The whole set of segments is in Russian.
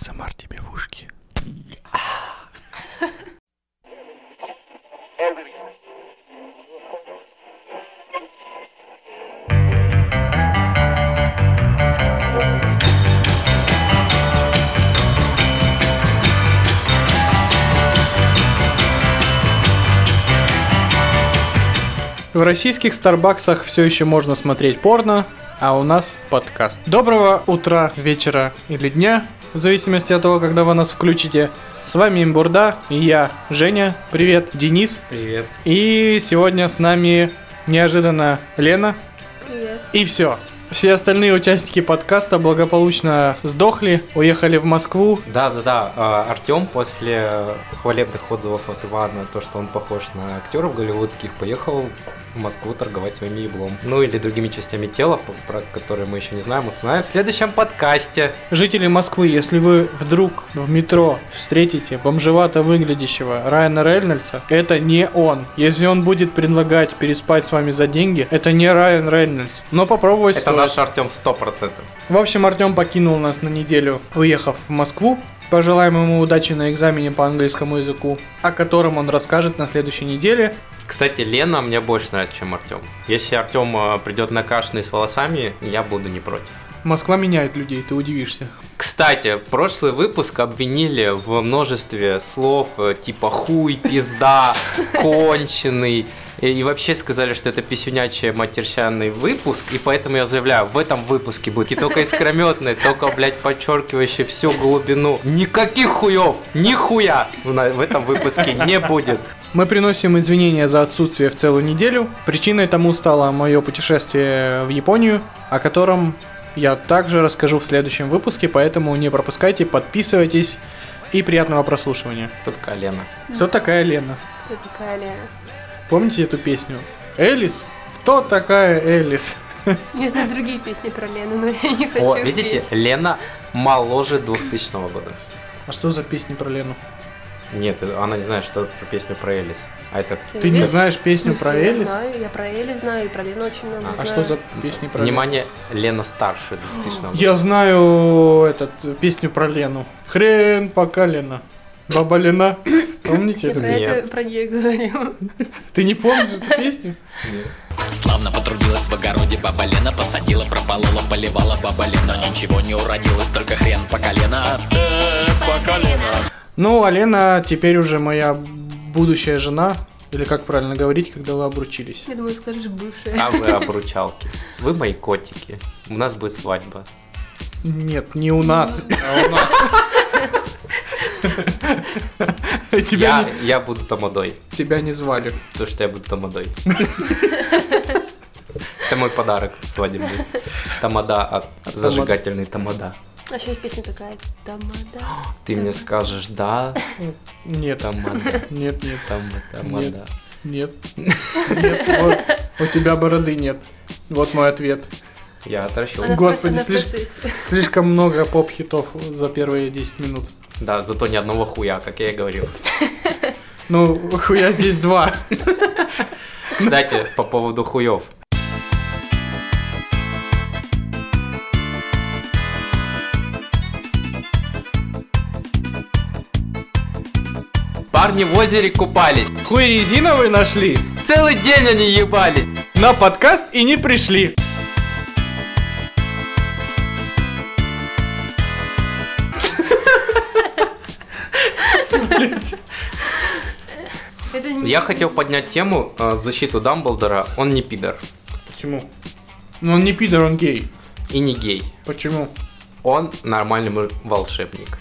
АСМР тебе в ушки. В российских Старбаксах все еще можно смотреть порно, а у нас подкаст. Доброго утра, вечера или дня, в зависимости от того, когда вы нас включите. С вами Имбурда и я, Женя. Привет, Денис. Привет. И сегодня с нами неожиданно Лена. Привет. И все. Все остальные участники подкаста благополучно сдохли, уехали в Москву. Да-да-да, Артем после хвалебных отзывов от Ивана, то, что он похож на актеров голливудских, поехал в Москву торговать своим еблом. Ну или другими частями тела, про которые мы еще не знаем, узнаем в следующем подкасте. Жители Москвы, если вы вдруг в метро встретите бомжевато выглядящего Райана Рейнольдса, это не он. Если он будет предлагать переспать с вами за деньги, это не Райан Рейнольдс. Но попробовать Это стоит. наш Артем 100%. В общем, Артем покинул нас на неделю, уехав в Москву. Пожелаем ему удачи на экзамене по английскому языку, о котором он расскажет на следующей неделе. Кстати, Лена мне больше нравится, чем Артем. Если Артем придет накашенный с волосами, я буду не против. Москва меняет людей, ты удивишься. Кстати, прошлый выпуск обвинили в множестве слов э, типа хуй, пизда, конченый. И, и вообще сказали, что это писюнячий матерщанный выпуск, и поэтому я заявляю, в этом выпуске будет не только искрометный, только, блядь, подчеркивающий всю глубину. Никаких хуев, нихуя в этом выпуске не будет. Мы приносим извинения за отсутствие в целую неделю. Причиной тому стало мое путешествие в Японию, о котором я также расскажу в следующем выпуске, поэтому не пропускайте, подписывайтесь и приятного прослушивания. Тут колено. Кто такая Лена? Кто такая Лена? Помните эту песню? Элис? Кто такая Элис? Я знаю другие песни про Лену, но я не хочу О, их видите, петь. Лена моложе 2000 года. А что за песни про Лену? Нет, она не знает, что про песню про Элис. А это Ты не Элис? знаешь песню про смысле, Я Элис? знаю, я про Элис знаю, и про Лену очень много А знаю. что за песни про? Внимание, Лена старше 2000 года. Я знаю этот песню про Лену. Хрен пока Лена. Баба Лена. Помните Я эту про песню? это про нее говорю. Ты не помнишь эту песню? Славно потрудилась в огороде баба Лена Посадила, прополола, поливала баба Лена Ничего не уродилось, только хрен по колено Э, По колено Ну, а Лена теперь уже моя будущая жена. Или как правильно говорить, когда вы обручились. Я думаю, скажешь бывшая. А вы обручалки. Вы мои котики. У нас будет свадьба. Нет, не у нас, а у нас. Тебя, Я, я буду тамадой. не, тебя не звали. То, что я буду тамадой. Это мой подарок свадебный. Тамада от зажигательный тамада. А еще есть песня такая. Тамада. Ты мне скажешь да, Нет, тамада, нет, нет, там тамада. нет. Нет, вот, у тебя бороды нет. Вот мой ответ. Я отращу. Господи, процессе. Слишком много поп-хитов за первые 10 минут. Да, зато ни одного хуя, как я и говорил. Ну, хуя здесь два. Кстати, по поводу хуев. Парни в озере купались. Хуй резиновый нашли. Целый день они ебались. На подкаст и не пришли. Я хотел поднять тему э, в защиту Дамблдора. Он не пидор Почему? Ну он не пидор, он гей. и не гей. Почему? Он нормальный волшебник.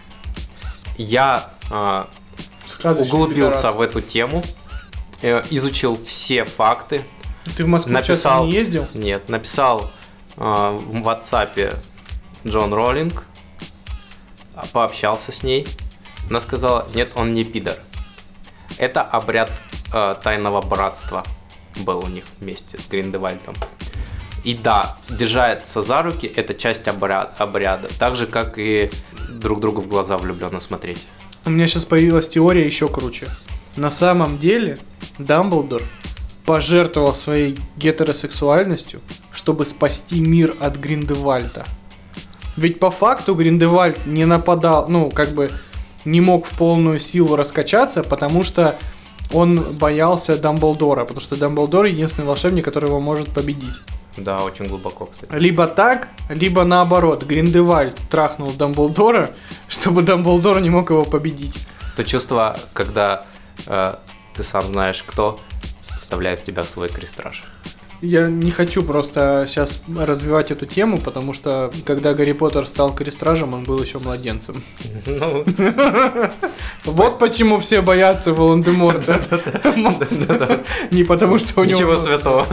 Я э, углубился пидорас. в эту тему, э, изучил все факты, Ты в Москву написал- не ездил? Нет, написал э, в WhatsApp Джон Роллинг, а, пообщался с ней. Она сказала, нет, он не пидор. Это обряд э, тайного братства был у них вместе с Гриндевальдом. И да, держаться за руки – это часть обряд, обряда. Так же, как и друг другу в глаза влюбленно смотреть. У меня сейчас появилась теория еще круче. На самом деле Дамблдор пожертвовал своей гетеросексуальностью, чтобы спасти мир от Гриндевальда. Ведь по факту Гриндевальд не нападал, ну, как бы не мог в полную силу раскачаться, потому что он боялся Дамблдора, потому что Дамблдор единственный волшебник, который его может победить. Да, очень глубоко, кстати. Либо так, либо наоборот. Гриндевальд трахнул Дамблдора, чтобы Дамблдор не мог его победить. То чувство, когда э, ты сам знаешь, кто вставляет в тебя свой крестраж. Я не хочу просто сейчас развивать эту тему, потому что когда Гарри Поттер стал крестражем, он был еще младенцем. Ну, Вот почему все боятся Волан-де-Морта. Не потому что у него... ничего святого.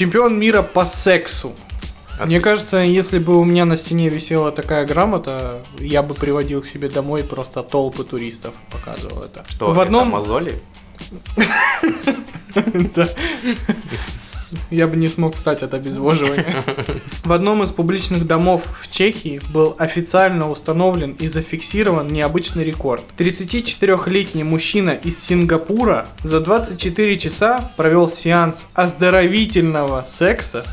Чемпион мира по сексу. Мне кажется, если бы у меня на стене висела такая грамота, я бы приводил к себе домой просто толпы туристов, показывал это. Что, в это одном, мозоли? Да. Я бы не смог встать от обезвоживания. В одном из публичных домов в Чехии был официально установлен и зафиксирован необычный рекорд. 34-летний мужчина из Сингапура за 24 часа провел сеанс оздоровительного секса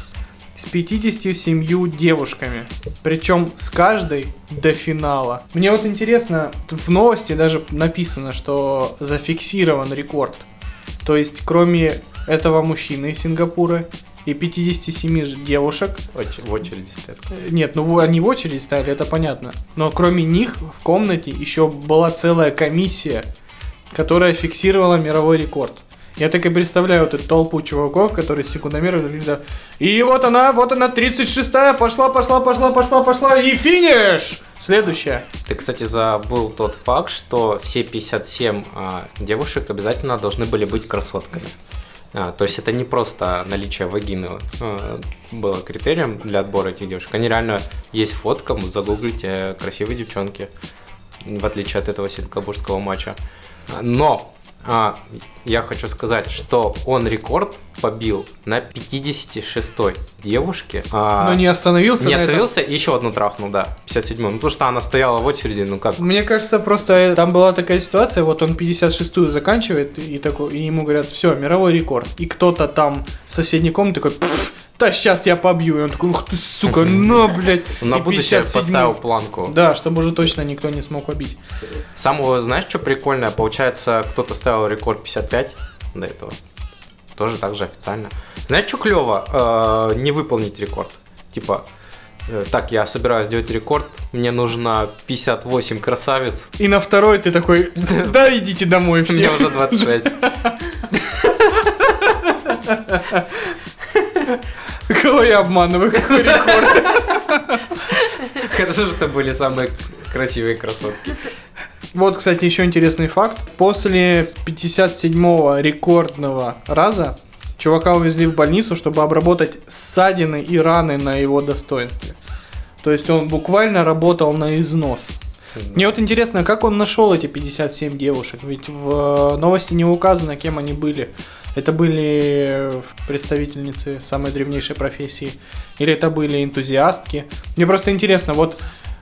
с 57 девушками. Причем с каждой до финала. Мне вот интересно, в новости даже написано, что зафиксирован рекорд. То есть, кроме этого мужчины из Сингапура и 57 ж- девушек, Оч- В очереди стоят. э, нет, ну они в очередь стояли, это понятно. Но кроме них в комнате еще была целая комиссия, которая фиксировала мировой рекорд. Я так и представляю вот эту толпу чуваков, которые секундомеры говорят, и вот она, вот она, 36-я, пошла, пошла, пошла, пошла, пошла, и финиш! Следующая. Ты, кстати, забыл тот факт, что все 57 а, девушек обязательно должны были быть красотками. А, то есть это не просто наличие вагины а, было критерием для отбора этих девушек. Они реально есть фотка, загуглите красивые девчонки, в отличие от этого сингапурского матча. Но а, я хочу сказать, что он рекорд побил на 56-й девушке. а, Но не остановился не на этом. остановился, и еще одну трахнул, да, 57 Ну, потому что она стояла в очереди, ну как, Мне кажется, просто там была такая ситуация, вот он 56-ю заканчивает, и, такой, и ему говорят, все, мировой рекорд. И кто-то там в соседней комнате такой, «Пф, да сейчас я побью. И он такой, ух ты, сука, на, блядь. на будущее 57-ю. поставил планку. Да, чтобы уже точно никто не смог побить. Самого, знаешь, что прикольное? Получается, кто-то ставил рекорд 55 до этого. Тоже так же официально. Знаешь, что клево? не выполнить рекорд. Типа, э, так, я собираюсь сделать рекорд, мне нужно 58 красавиц, И на второй ты такой, да идите домой мне все. уже 26. Кого я обманываю, какой рекорд. Хорошо, что это были самые красивые красотки. Вот, кстати, еще интересный факт. После 57-го рекордного раза чувака увезли в больницу, чтобы обработать ссадины и раны на его достоинстве. То есть он буквально работал на износ. Мне вот интересно, как он нашел эти 57 девушек? Ведь в э, новости не указано, кем они были. Это были представительницы самой древнейшей профессии? Или это были энтузиастки? Мне просто интересно, вот,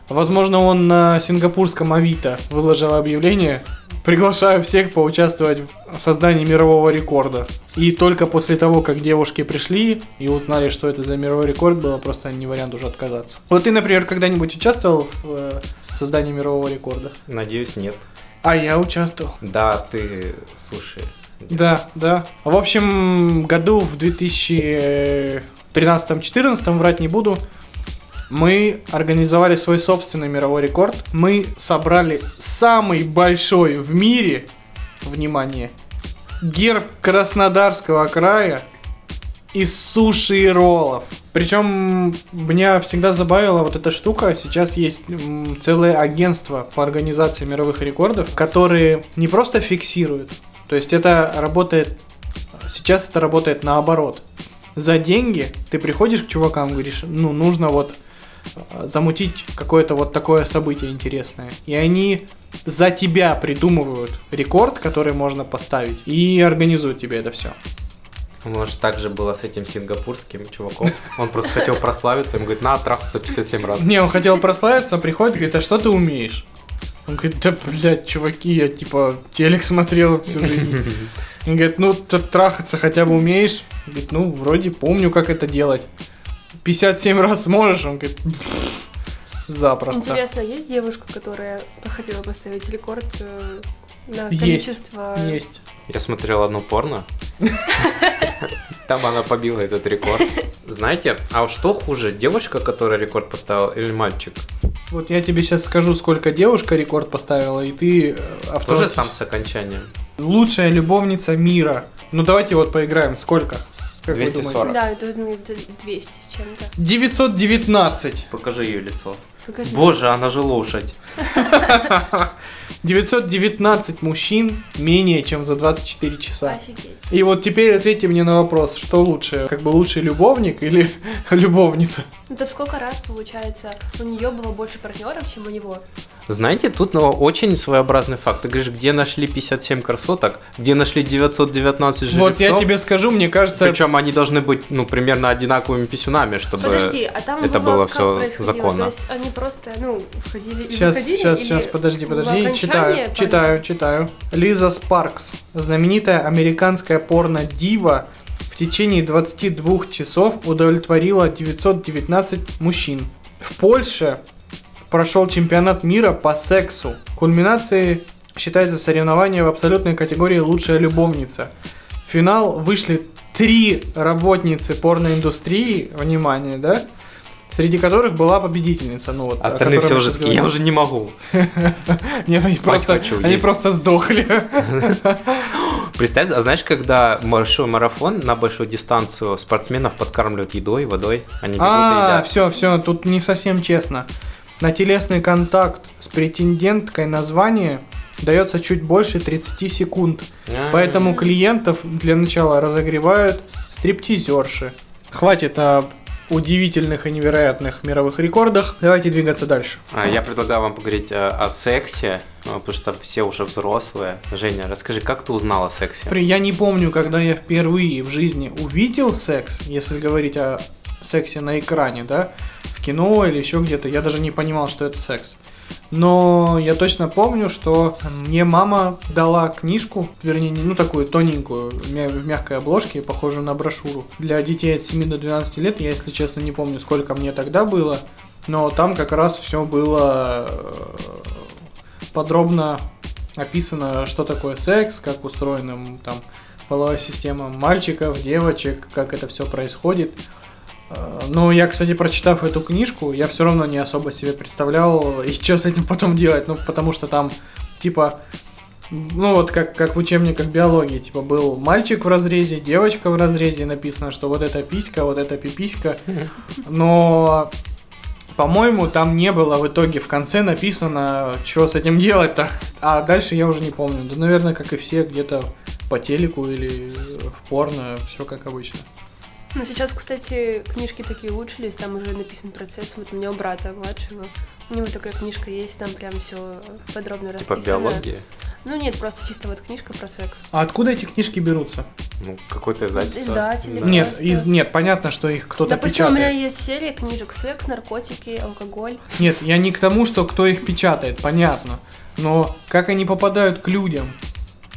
возможно, он на сингапурском Авито выложил объявление, приглашаю всех поучаствовать в создании мирового рекорда. И только после того, как девушки пришли и узнали, что это за мировой рекорд, было просто не вариант уже отказаться. Вот ты, например, когда-нибудь участвовал в э, создании мирового рекорда? Надеюсь, нет. А я участвовал. Да, ты, слушай, Да, да. В общем, году в 2013-2014, врать не буду, мы организовали свой собственный мировой рекорд. Мы собрали самый большой в мире, внимание, герб Краснодарского края из суши и роллов. Причем меня всегда забавила вот эта штука. Сейчас есть целое агентство по организации мировых рекордов, которые не просто фиксируют. То есть это работает... Сейчас это работает наоборот. За деньги ты приходишь к чувакам, говоришь, ну, нужно вот э, замутить какое-то вот такое событие интересное. И они за тебя придумывают рекорд, который можно поставить, и организуют тебе это все. Может, так же было с этим сингапурским чуваком. Он просто хотел прославиться, ему говорит, на, трахаться 57 раз. Не, он хотел прославиться, приходит, говорит, а что ты умеешь? Он говорит, да, блядь, чуваки, я типа телек смотрел всю жизнь. Он говорит, ну, трахаться хотя бы умеешь? Говорит, ну, вроде помню, как это делать. 57 раз сможешь? Он говорит, «Пф, запросто. Интересно, есть девушка, которая хотела поставить рекорд э, на Есть, количество... Есть. Я смотрел одно порно. Там она побила этот рекорд. Знаете, а что хуже, девушка, которая рекорд поставила, или мальчик? Вот я тебе сейчас скажу, сколько девушка рекорд поставила, и ты э, Тоже там с окончанием. Лучшая любовница мира. Ну давайте вот поиграем. Сколько? Как вы 240. думаете? Да, это мне где-то 200 с чем-то. 919. Покажи ее лицо. Покажи. Боже, она же лошадь. 919 мужчин менее чем за 24 часа. Офигеть. И вот теперь ответьте мне на вопрос, что лучше, как бы лучший любовник или любовница? Это в сколько раз, получается, у нее было больше партнеров, чем у него? Знаете, тут ну, очень своеобразный факт. Ты говоришь, где нашли 57 красоток, где нашли 919 жеребцов. Вот я тебе скажу, мне кажется, Причем они должны быть, ну, примерно одинаковыми писюнами, чтобы... Подожди, а там это было, было происходило? законно. То есть они просто, ну, входили и Сейчас, выходили? сейчас, или сейчас, подожди, подожди, читаю, порно? читаю, читаю. Лиза Спаркс, знаменитая американская порно-дива, в течение 22 часов удовлетворила 919 мужчин. В Польше прошел чемпионат мира по сексу. Кульминацией считается соревнование в абсолютной категории «Лучшая любовница». В финал вышли три работницы порноиндустрии, внимание, да? Среди которых была победительница. Ну, вот, Остальные все уже такие, я уже не могу. Нет, они просто, они просто сдохли. Представь, а знаешь, когда большой марафон на большую дистанцию спортсменов подкармливают едой, водой, они бегут и А, едят. все, все, тут не совсем честно. На телесный контакт с претенденткой на звание дается чуть больше 30 секунд. А. Поэтому клиентов для начала разогревают стриптизерши. Хватит о удивительных и невероятных мировых рекордах. Давайте двигаться дальше. А, Я предлагаю вам поговорить э, о сексе, э, потому что все уже взрослые. Женя, расскажи, как ты узнала о сексе? Я не помню, когда я впервые в жизни увидел секс, если говорить о сексе на экране, да, кино или еще где-то, я даже не понимал, что это секс. Но я точно помню, что мне мама дала книжку, вернее, не- ну такую тоненькую, в мягкой обложке, похожую на брошюру. Для детей от 7 до 12 лет, я, если честно, не помню, сколько мне тогда было, но там как раз все было э, подробно описано, что такое секс, как устроена там половая система мальчиков, девочек, как это все происходит. Э, Но я, кстати, прочитав эту книжку, я все равно не особо себе представлял, и что с этим потом делать. Ну, потому что там, типа, ну вот как, как в учебниках биологии, типа, был мальчик в разрезе, девочка в разрезе, написано, что вот это писька, вот это пиписька. Но по-моему, там не было в итоге в конце написано, что с этим делать-то. А дальше я уже не помню. Да, наверное, как и все, где-то по телеку или в порно, все как обычно. Ну, сейчас, кстати, книжки такие улучшились, там уже написан процесс. Вот у меня у брата младшего, у него такая книжка есть, там прям все подробно Типа расписано. биологии? Ну нет, просто чисто вот книжка про секс. А откуда эти книжки берутся? Ну, какое-то издательство. Издатели. Да. Нет, из, нет, понятно, что их кто-то Допустим, у меня печатает. есть серия книжек секс, наркотики, алкоголь. Нет, я не к тому, что кто их печатает, понятно. Но как они попадают к людям?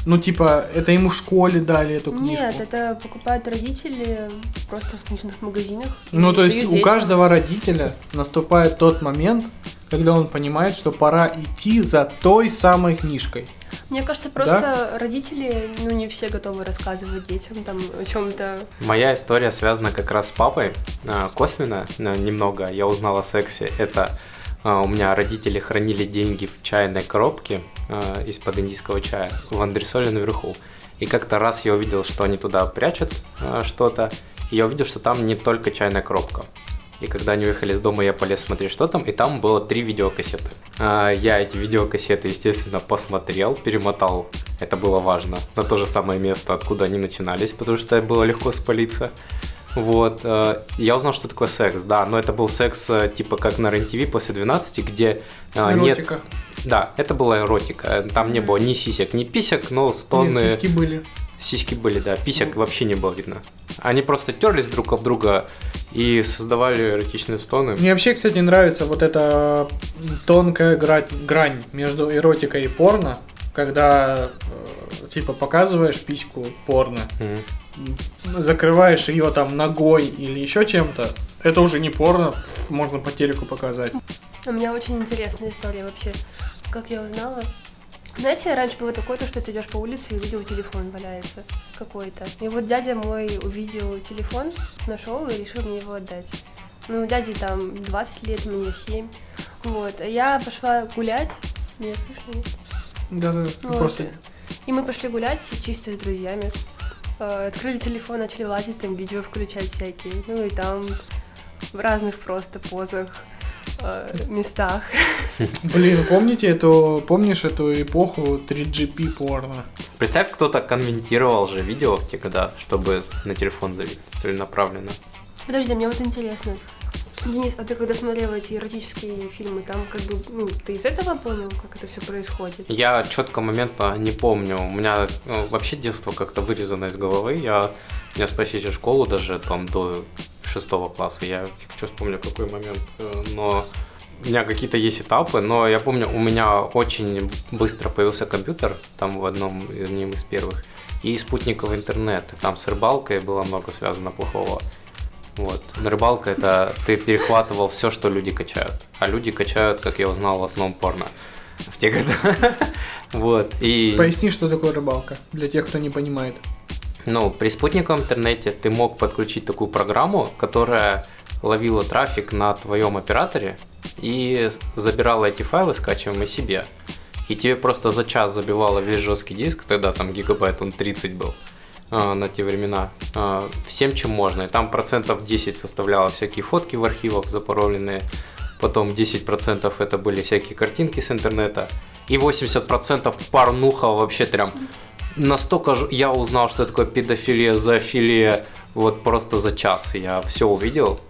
Ну, типа, это ему в школе дали эту книжку. Нет, это покупают родители просто в книжных магазинах. Ну, то есть у детям. каждого родителя наступает тот момент, когда он понимает, что пора идти за той самой книжкой. Мне кажется, просто родители, ну, не все готовы рассказывать детям там о чем-то. Моя история связана как раз с папой. А, Косвенно, но немного, я узнал о сексе. Это у меня родители хранили деньги в чайной коробке а, из-под индийского чая в андресоле наверху. И как-то раз я увидел, что они туда прячут а, что-то. И я увидел, что там не только чайная коробка. И когда они уехали из дома, я полез смотреть, что там, и там было три видеокассеты. А, Я эти видеокассеты, естественно, посмотрел, перемотал, это было важно, на то же самое место, откуда они начинались, потому что было легко спалиться. Вот, э, я узнал, что такое секс, да, но это был секс э, типа как на РЕН-ТВ после 12, где э, нет... Эротика. Да, это была эротика, там не было ни сисек, ни писек, но стоны... Нет, сиськи были. Сиськи были, да, писек вообще не было видно. Они просто терлись друг об друга и создавали эротичные стоны. Мне вообще, кстати, нравится вот эта тонкая грань, грань между эротикой и порно, когда типа показываешь письку порно, Мгм. Закрываешь ее там ногой или еще чем-то, это уже не порно, можно по телеку показать. У меня очень интересная история вообще. Как я узнала? Знаете, раньше было такое, то, что ты идешь по улице и увидел телефон валяется какой-то. И вот дядя мой увидел телефон, нашел и решил мне его отдать. Ну, дяде там 20 лет, мне 7. Вот. А я пошла гулять. Меня слышно? нет? Да-да, Вот. просто И мы пошли гулять чисто с друзьями. Э, Открыли телефон, начали лазить, там видео включать всякие. Ну и там в разных просто позах, э, местах. Блин, помните эту, помнишь эту эпоху 3GP порно? Представь, кто-то конвентировал же видео в те года, чтобы на телефон залить целенаправленно. Подожди, мне вот интересно. Денис, а ты когда смотрел эти эротические фильмы, там как бы, ну, ты из этого понял, как это все происходит? Я четко момента не помню. У меня ну, вообще детство как-то вырезано из головы. Я, меня спросите школу даже там до шестого класса. Я фиг что вспомню какой момент. Э, Но у меня какие-то есть этапы, но я помню, у меня очень быстро появился компьютер, там в одном одним из первых, и спутниковый интернет. Там с рыбалкой было много связано плохого. Вот. Рыбалка это ты перехватывал все, что люди качают. А люди качают, как я узнал, в основном порно в те года. Вот. И Поясни, что такое рыбалка, для тех, кто не понимает. ну, при спутниковом интернете ты мог подключить такую программу, которая ловила трафик на твоем операторе и забирала эти файлы, скачиваемые себе. И тебе просто за час забивала весь жесткий диск, тогда там гигабайт, он 30 был на те времена, а, всем, чем можно. И там процентов 10 составляло всякие фотки в архивах запароленные, потом 10% это были всякие картинки с интернета, и 80% порнуха вообще прям настолько ж- я узнал, что такое педофилия, зоофилия, вот просто за час я все увидел.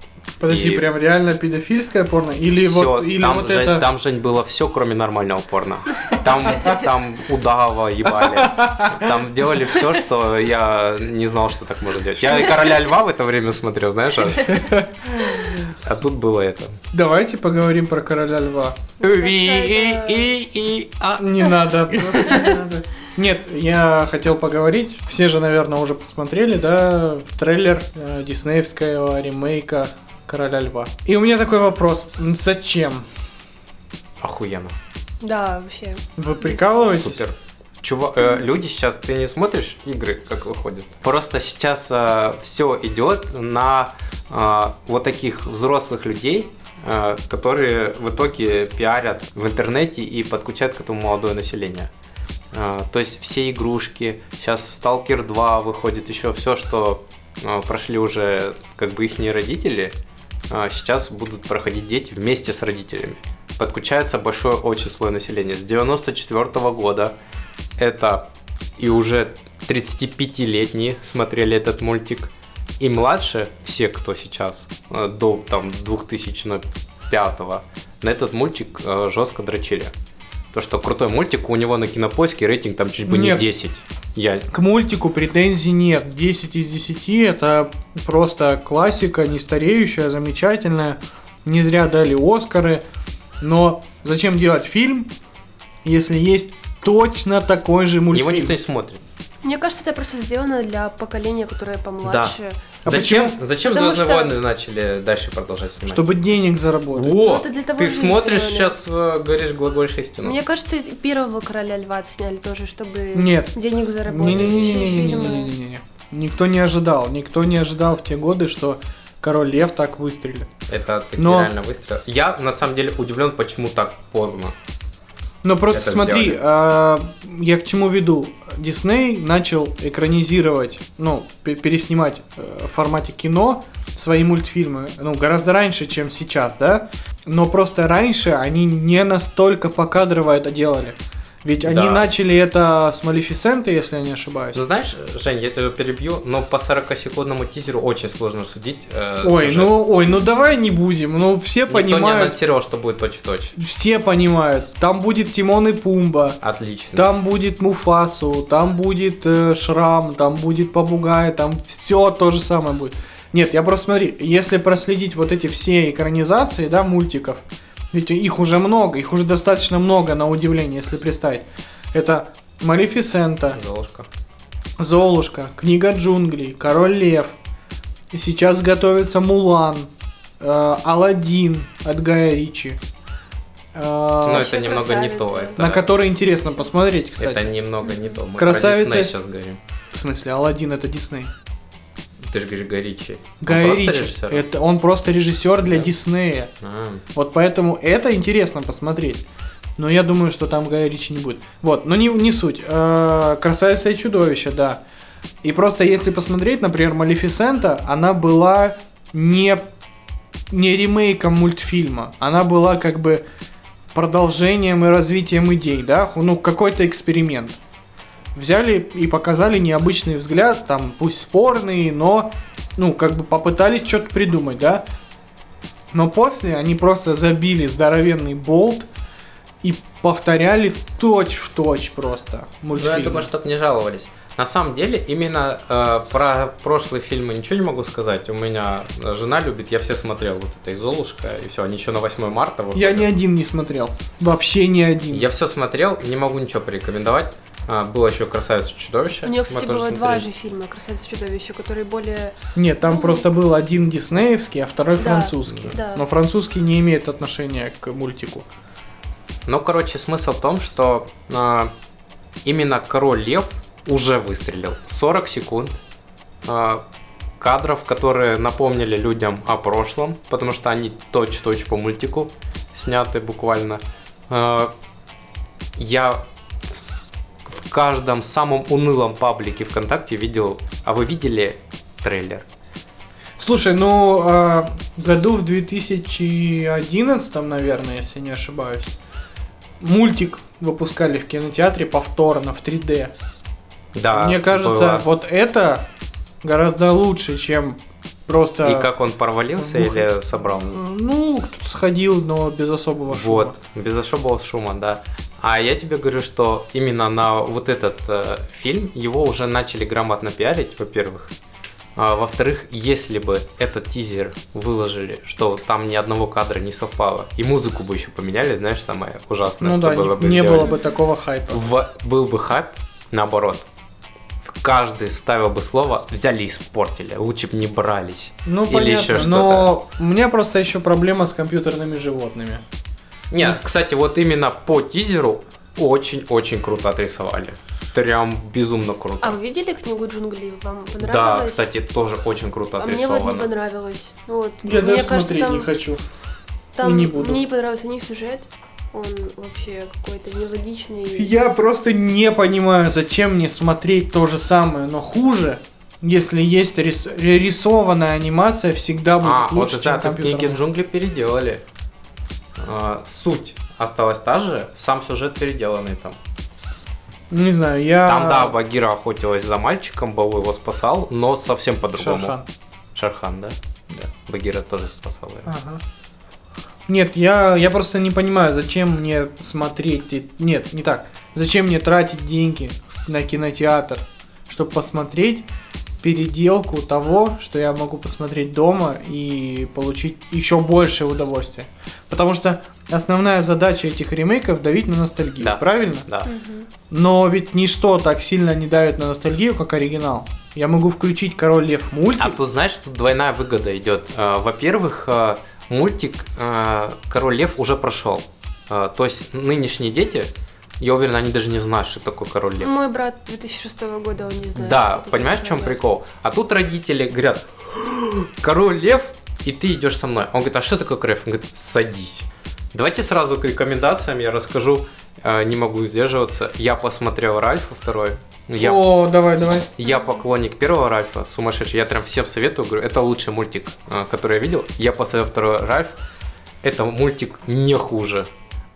Подожди, И прям реально педофильское порно? Или всё, вот, или там, вот Жень, это... там, Жень, было все, кроме нормального порно. Там, там удава ебали. Там делали все, что я не знал, что так можно делать. Я и короля льва в это время смотрел, знаешь? а? А тут было это. Давайте поговорим про короля льва. И, а. Не надо, просто не надо. Нет, я хотел поговорить. Все же, наверное, уже посмотрели, да, трейлер э, диснеевского ремейка Короля Льва. И у меня такой вопрос. Зачем? Охуенно. Да, вообще. Вы прикалываетесь? Супер. Чува- э, люди сейчас, ты не смотришь игры, как выходят? Просто сейчас все идет на э, вот таких взрослых людей, э, которые в итоге пиарят в интернете и подключают к этому молодое население. Э, то есть все игрушки, сейчас Stalker 2 выходит, еще все, что э, прошли уже как бы их родители, э, сейчас будут проходить дети вместе с родителями. Подключается большой очень слой населения. С 94 года это и уже 35-летние смотрели этот мультик. И младше, все, кто сейчас, э, до там 2005 на этот мультик э, жестко дрочили. То, что крутой мультик, у него на кинопоиске рейтинг там чуть бы Нет. не 10. Я К мультику претензий нет. 10 из 10 это просто классика, не стареющая, замечательная. Не зря дали Оскары. Но зачем делать фильм, если есть точно такой же мультфильм? его никто не смотрит. Мне кажется, это просто сделано для поколения, которое помладше. А зачем почему? зачем Потому Звездные что- войны начали дальше продолжать снимать? Чтобы денег заработать. О, Ну, это для того ты смотришь сделали. сейчас, э, говоришь глагольшую истину. Мне кажется, первого короля льва сняли тоже, чтобы Нет. денег заработать. Не-не-не-не-не-не-не. Никто не ожидал. Никто не ожидал в те годы, что Король Лев так выстрелит. Это таки Но- реально выстрел. Я на самом деле удивлен, почему так поздно. Но просто Это смотри, а, я к чему веду. Дисней начал экранизировать, ну, пе- переснимать э, в формате кино свои мультфильмы, ну, гораздо раньше, чем сейчас, да? Но просто раньше они не настолько покадрово это делали. Ведь они Да. начали это с Малефисенты, если я не ошибаюсь. Ну знаешь, Жень, я тебя перебью, но по 40-секундному тизеру очень сложно судить. э, Ой, сюжет. ну, ой, ну давай не будем. Ну, все Никто не понимают, анонсировал, что будет точь-в-точь. все понимают. Там будет Тимон и Пумба. Отлично. Там будет Муфасу, там будет э, Шрам, там будет Попугай, там все то же самое будет. Нет, я просто смотри, если проследить вот эти все экранизации, да, мультиков, ведь их уже много, их уже достаточно много на удивление, если представить. Это Малефисента, Золушка. Золушка, Книга джунглей, Король Лев. И сейчас готовится Мулан, э, Алладин от Гая Ричи. Э, Но это немного не то. красавица. Это, на который интересно посмотреть, кстати. это немного не то. Мы Красавица. про Дисней сейчас говорим. В смысле, Алладин это Дисней. Ты же говоришь Горичи. Гай Ричи. Это он просто режиссер для Да. Диснея. Вот поэтому это интересно посмотреть. Но я думаю, что там Гая Ричи не будет. Вот, но не, не суть. Э, Красавица и чудовище, да. И просто если посмотреть, например, Малефисента, она была не, не ремейком мультфильма. Она была как бы продолжением и развитием идей, да? Ну, какой-то эксперимент. Взяли и показали необычный взгляд, там, пусть спорный, но, ну, как бы попытались что-то придумать, да? Но после они просто забили здоровенный болт и повторяли точь в точь просто Ну, мультфильм. я думаю, чтоб не жаловались. На самом деле, именно э, про прошлые фильмы ничего не могу сказать. У меня жена любит, я все смотрел, вот это и Золушка, и все, они еще на 8 марта. Я выходят. ни один не смотрел. Вообще ни один. Я все смотрел, не могу ничего порекомендовать. А, было еще «Красавица и чудовище». У нее, кстати, было два смотрели. же фильма «Красавица и чудовище», которые более... Нет, там Ну, просто был один диснеевский, а второй Да, французский. да. Но французский не имеет отношения к мультику. Ну, короче, смысл в том, что а, именно Король Лев уже выстрелил. 40 секунд а, кадров, которые напомнили людям о прошлом, потому что они точь-точь по мультику сняты буквально. А, я в, каждом самом унылом паблике ВКонтакте видел... А вы видели трейлер? Слушай, ну, а, году в 2011, наверное, если не ошибаюсь, мультик выпускали в кинотеатре повторно в 3D. Да. Мне кажется, было. вот это гораздо лучше, чем просто... И как он провалился Бух- или собрался? Ну, кто-то сходил, но без особого шума. Вот, без особого шума, да. А я тебе говорю, что именно на вот этот э, фильм его уже начали грамотно пиарить, во-первых. А, во-вторых, если бы этот тизер выложили, что там ни одного кадра не совпало, и музыку бы еще поменяли, знаешь, самое ужасное, Ну что да, было не, бы не сделали. было бы такого хайпа. В- был бы хайп, наоборот. Каждый вставил бы слово «взяли и испортили», лучше бы не брались. Ну, Или понятно, еще что-то. но у меня просто еще проблема с компьютерными животными. Нет, кстати, вот именно по тизеру очень-очень круто отрисовали. Прям безумно круто. А вы видели книгу джунглей? Вам понравилось? да, кстати, тоже очень круто А мне вот не отрисовано. понравилось. Вот. Я мне даже кажется, смотреть там, не хочу. там и не буду. мне не понравился ни сюжет, он вообще какой-то нелогичный. Я просто не понимаю, зачем мне смотреть то же самое, но хуже, если есть рис- рисованная анимация, всегда будет а, вот лучше, чем это в книге компьютерная. джунгли переделали. А, суть осталась та же, сам сюжет переделанный там. Не знаю, я... Там, да, Багира охотилась за мальчиком, Балу его спасал, но совсем по-другому. Шерхан. Шерхан, да? Да. Багира тоже спасал его. Ага. Нет, я, я просто не понимаю, зачем мне смотреть... Нет, не так. Зачем мне тратить деньги на кинотеатр, чтобы посмотреть переделку того, что я могу посмотреть дома и получить еще больше удовольствия. Потому что основная задача этих ремейков давить на ностальгию, Да. правильно? Да. Но ведь ничто так сильно не давит на ностальгию, как оригинал. Я могу включить Король Лев мультик. А тут знаешь, тут двойная выгода идет. Э, Во-первых, э, мультик э, Король Лев уже прошел. То есть нынешние дети, я уверен, они даже не знают, что такое Король Лев. Мой брат 2006 года, он не знает. Да, понимаешь, в чем прикол? А тут родители говорят, Король Лев, и ты идешь со мной. Он говорит, а что такое Король Лев? Он говорит, садись. Давайте сразу к рекомендациям я расскажу. Э, Не могу сдерживаться. Я посмотрел Ральфа второй. Я О, давай, давай. Я поклонник первого Ральфа, сумасшедший. Я прям всем советую, говорю, это лучший мультик, э, который я видел. Я посмотрел второй Ральф. Это мультик не хуже.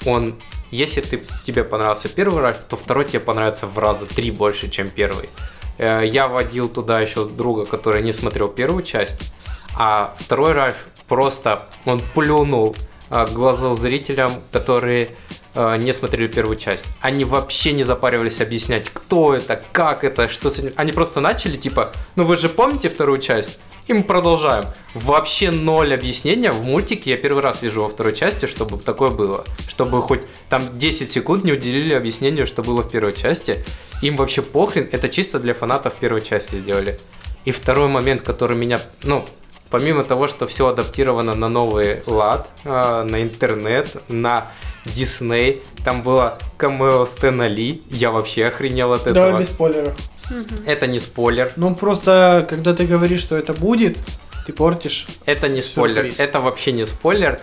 Он, если ты, тебе понравился первый Ральф, то второй тебе понравится в раза три больше, чем первый. Э, Я водил туда еще друга, который не смотрел первую часть, а второй Ральф просто, он плюнул э, глаза зрителям, которые э, не смотрели первую часть. Они вообще не запаривались объяснять, кто это, как это, что с этим. Они просто начали, типа, ну вы же помните вторую часть? И мы продолжаем. Вообще ноль объяснения в мультике. Я первый раз вижу во второй части, чтобы такое было. Чтобы хоть там 10 секунд не уделили объяснению, что было в первой части. Им вообще похрен. Это чисто для фанатов первой части сделали. И второй момент, который меня, ну, помимо того, что все адаптировано на новый лад, э, на интернет, на Дисней, там было камео Стэна Ли, я вообще охренел от этого. Давай без спойлеров. Это не спойлер, Ну просто, когда ты говоришь, что это будет, ты портишь. это не спойлер, Сюрприз. это вообще не спойлер,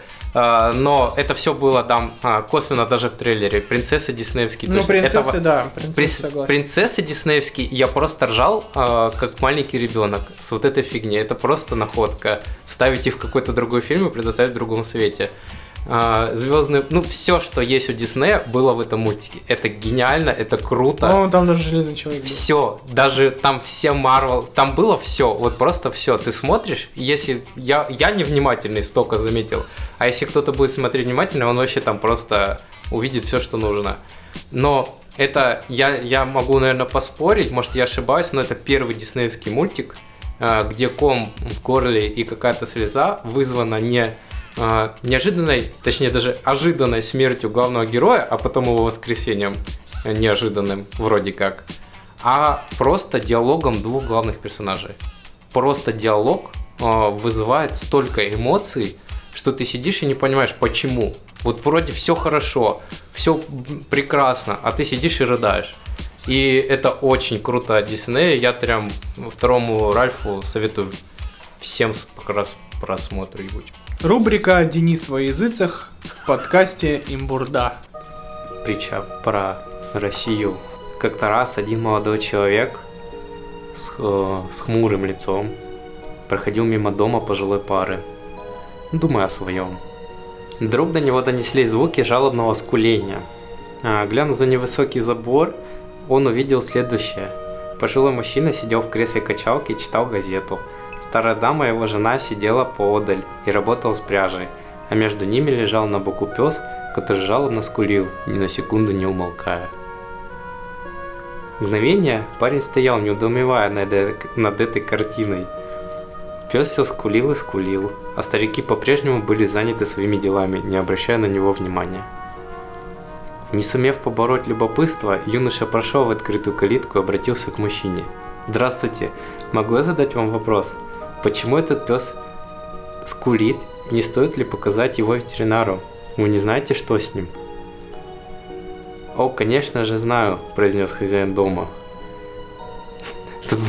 но это все было там а, косвенно даже в трейлере. Принцессы диснеевские. Ну, принцессы, этого- да, принцессы принцессы диснеевские, я просто ржал, э, как маленький ребенок с вот этой фигней. Это просто находка. Вставить их в какой-то другой фильм и предоставить в другом свете. Звездные, ну все, что есть у Диснея, было в этом мультике. Это гениально, это круто. По-моему, там даже Железный Человек был. Все, даже там все Марвел, там было все, вот просто все. Ты смотришь, если я, я невнимательный столько заметил, а если кто-то будет смотреть внимательно, он вообще там просто увидит все, что нужно. Но это, я, я могу, наверное, поспорить, может, я ошибаюсь, но это первый диснеевский мультик, э, где ком в горле и какая-то слеза вызвана не э, неожиданной, точнее даже ожиданной смертью главного героя, а потом его воскресением э, неожиданным, вроде как, а просто диалогом двух главных персонажей. Просто диалог э, вызывает столько эмоций, что ты сидишь и не понимаешь, почему. Вот вроде все хорошо, все прекрасно, а ты сидишь и рыдаешь. И это очень круто от Диснея. Я прям второму Ральфу советую всем просмотру ебучий. Рубрика «Денис во языцах» в подкасте «Имбурда». притча про Россию. Как-то раз один молодой человек с, э, с хмурым лицом проходил мимо дома пожилой пары, думая о своем. Вдруг до него донеслись звуки жалобного скуления. А, глянув за невысокий забор, он увидел следующее. Пожилой мужчина сидел в кресле качалки и читал газету. Старая дама, его жена, сидела поодаль и работала с пряжей, а между ними лежал на боку пес, который жалобно скулил, ни на секунду не умолкая. Мгновение парень стоял, недоумевая над, над этой картиной. Пес все скулил и скулил, а старики по-прежнему были заняты своими делами, не обращая на него внимания. Не сумев побороть любопытство, юноша прошел в открытую калитку и обратился к мужчине. «Здравствуйте, могу я задать вам вопрос? Почему этот пес скулит? Не стоит ли показать его ветеринару? Вы не знаете, что с ним?» «О, конечно же знаю», – произнес хозяин дома. Тут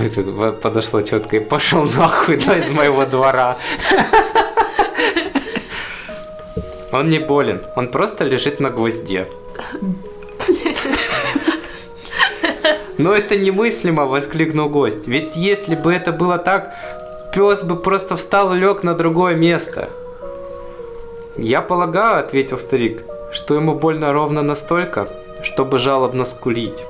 подошло четко и пошел нахуй да, из моего двора. Он не болен, он просто лежит на гвозде. Но это немыслимо, воскликнул гость. Ведь если бы это было так, пес бы просто встал и лег на другое место. Я полагаю, ответил старик, что ему больно ровно настолько, чтобы жалобно скулить.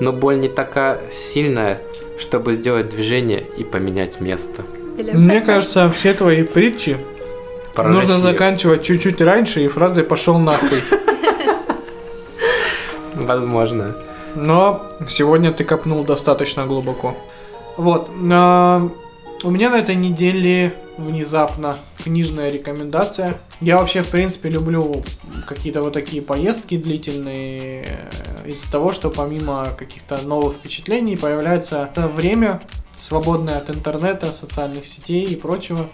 Но боль не такая сильная, чтобы сделать движение и поменять место. Мне кажется, все твои притчи Про нужно Россию. заканчивать чуть-чуть раньше и фразой «пошел нахуй». Возможно. Но сегодня ты копнул достаточно глубоко. Вот. У меня на этой неделе внезапно книжная рекомендация. Я вообще, в принципе, люблю какие-то вот такие поездки длительные э, из-за того, что помимо каких-то новых впечатлений появляется время, свободное от интернета, социальных сетей и прочего,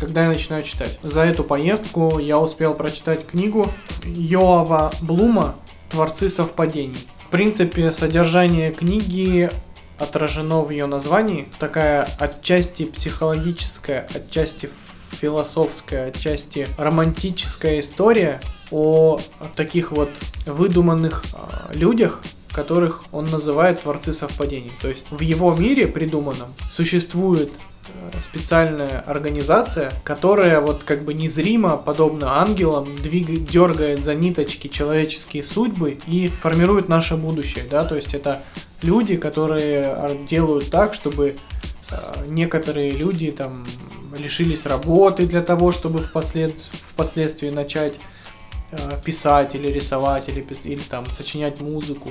когда я начинаю читать. За эту поездку я успел прочитать книгу Йоава Блума «Творцы совпадений». В принципе, содержание книги отражено в ее названии. Такая отчасти психологическая, отчасти философская, отчасти романтическая история о таких вот выдуманных а, людях, которых он называет творцы совпадений. То есть в его мире придуманном существует специальная организация, которая вот как бы незримо, подобно ангелам, двигает, дергает за ниточки человеческие судьбы и формирует наше будущее, да, то есть это люди, которые ар- делают так, чтобы э, некоторые люди там лишились работы для того, чтобы впослед... впоследствии начать э, писать или рисовать или, или там сочинять музыку.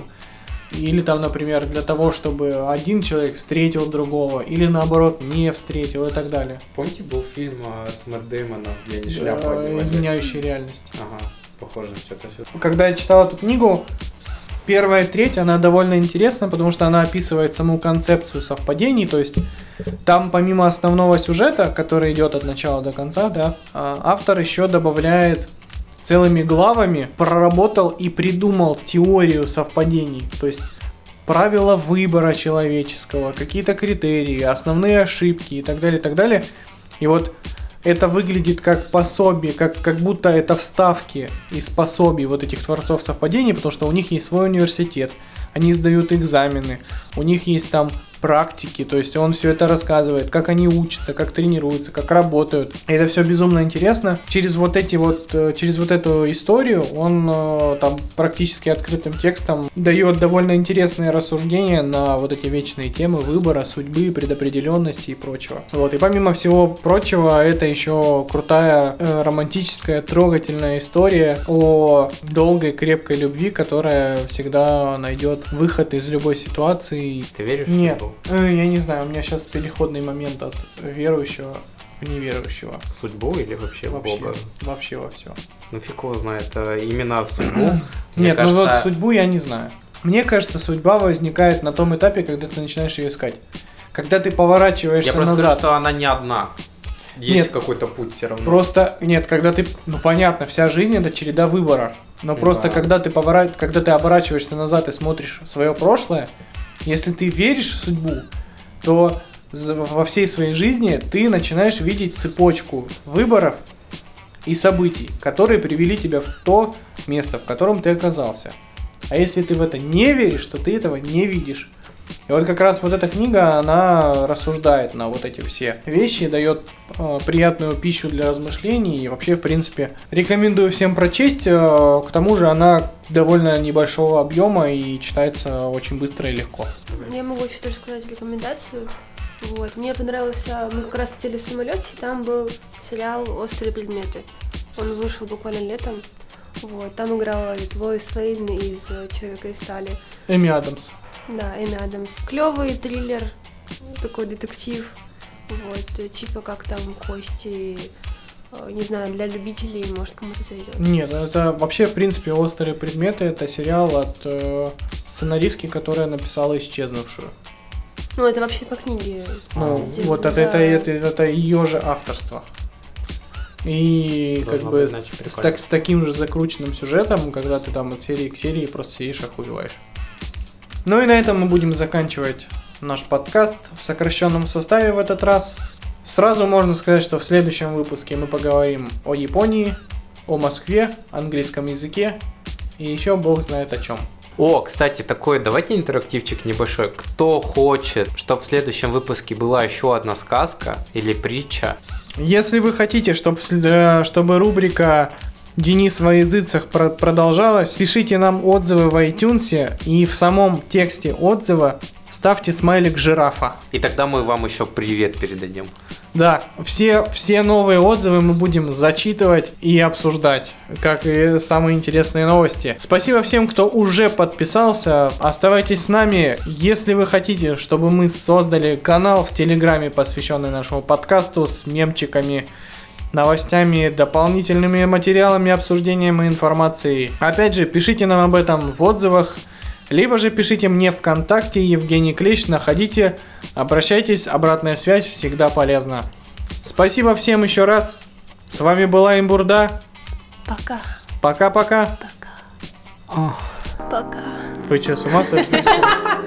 Или там, например, для того, чтобы один человек встретил другого, или наоборот не встретил и так далее. Помните, был фильм а, с Мэтт Дэймоном, где они шляпу? Изменяющая реальность. Ага, похоже, что-то все. Когда я читал эту книгу, первая треть, она довольно интересна, потому что она описывает саму концепцию совпадений, то есть там помимо основного сюжета, который идет от начала до конца, да, а, автор еще добавляет целыми главами, проработал и придумал теорию совпадений, то есть правила выбора человеческого, какие-то критерии, основные ошибки и так далее, и так далее. И вот это выглядит как пособие, как, как будто это вставки из пособий вот этих творцов совпадений, потому что у них есть свой университет, они сдают экзамены, у них есть там практики, то есть он все это рассказывает, как они учатся, как тренируются, как работают. И это все безумно интересно. Через вот эти вот, э, через вот эту историю он э, там практически открытым текстом дает довольно интересные рассуждения на вот эти вечные темы выбора, судьбы, предопределенности и прочего. Вот, и помимо всего прочего, это еще крутая э, романтическая, трогательная история о долгой, крепкой любви, которая всегда найдет выход из любой ситуации. Ты веришь Нет, э, я не знаю, у меня сейчас переходный момент от верующего в неверующего. В судьбу или вообще, в Вообще, Бога? вообще во все. Ну фиг его знает. а Именно в судьбу. Нет, ну вот кажется, судьбу я не знаю. Мне кажется, судьба возникает на том этапе, когда ты начинаешь ее искать. Когда ты поворачиваешься Я просто назад. скажу, что она не одна. Есть Нет. какой-то путь все равно. Просто нет, когда ты, ну понятно, вся жизнь это череда выбора. Но Ну просто да. когда ты повора... когда ты оборачиваешься назад и смотришь свое прошлое, если ты веришь в судьбу, то во всей своей жизни ты начинаешь видеть цепочку выборов и событий, которые привели тебя в то место, в котором ты оказался. А если ты в это не веришь, то ты этого не видишь. И вот как раз вот эта книга, она рассуждает на вот эти все вещи, дает э, приятную пищу для размышлений. И вообще, в принципе, рекомендую всем прочесть. Э, к тому же она довольно небольшого объема и читается очень быстро и легко. Я могу еще тоже сказать рекомендацию. Вот. Мне понравился, мы как раз летели в самолете, там был сериал «Острые предметы». Он вышел буквально летом. Вот. Там играла Лоис Лейн из э, «Человека из стали». Эми Адамс. Да, Эми Адамс. Клевый триллер, такой детектив. Вот, э, типа как там кости, э, не знаю, для любителей, может, кому-то зайдет. Нет, это вообще, в принципе, «Острые предметы» это сериал от э, сценаристки, которая написала «Исчезнувшую». Ну, это вообще по книге. Ну, сделано, вот это, да. это, это, это ее же авторство. И Должно как бы с, с так- с таким же закрученным сюжетом, когда ты там от серии к серии просто сидишь охуеваешь. Ну и на этом мы будем заканчивать наш подкаст в сокращенном составе в этот раз. Сразу можно сказать, что в следующем выпуске мы поговорим о Японии, о Москве, английском языке и еще бог знает о чем. О, кстати, такой, давайте интерактивчик небольшой. Кто хочет, чтобы в следующем выпуске была еще одна сказка или притча, Если вы хотите, чтобы, чтобы рубрика Денис во языцах про- продолжалась, пишите нам отзывы в iTunes и в самом тексте отзыва ставьте смайлик жирафа. и тогда мы вам еще привет передадим. Да, все, все новые отзывы мы будем зачитывать и обсуждать, как и самые интересные новости. Спасибо всем, кто уже подписался. Оставайтесь с нами. Если вы хотите, чтобы мы создали канал в Телеграме, посвященный нашему подкасту с мемчиками, новостями, дополнительными материалами, обсуждением и информацией. Опять же, пишите нам об этом в отзывах, либо же пишите мне ВКонтакте, Евгений Клещ, находите, обращайтесь, обратная связь всегда полезна. Спасибо всем еще раз. С вами была Имбурда. Пока, Пока-пока. пока, пока. Вы что, с ума сошли?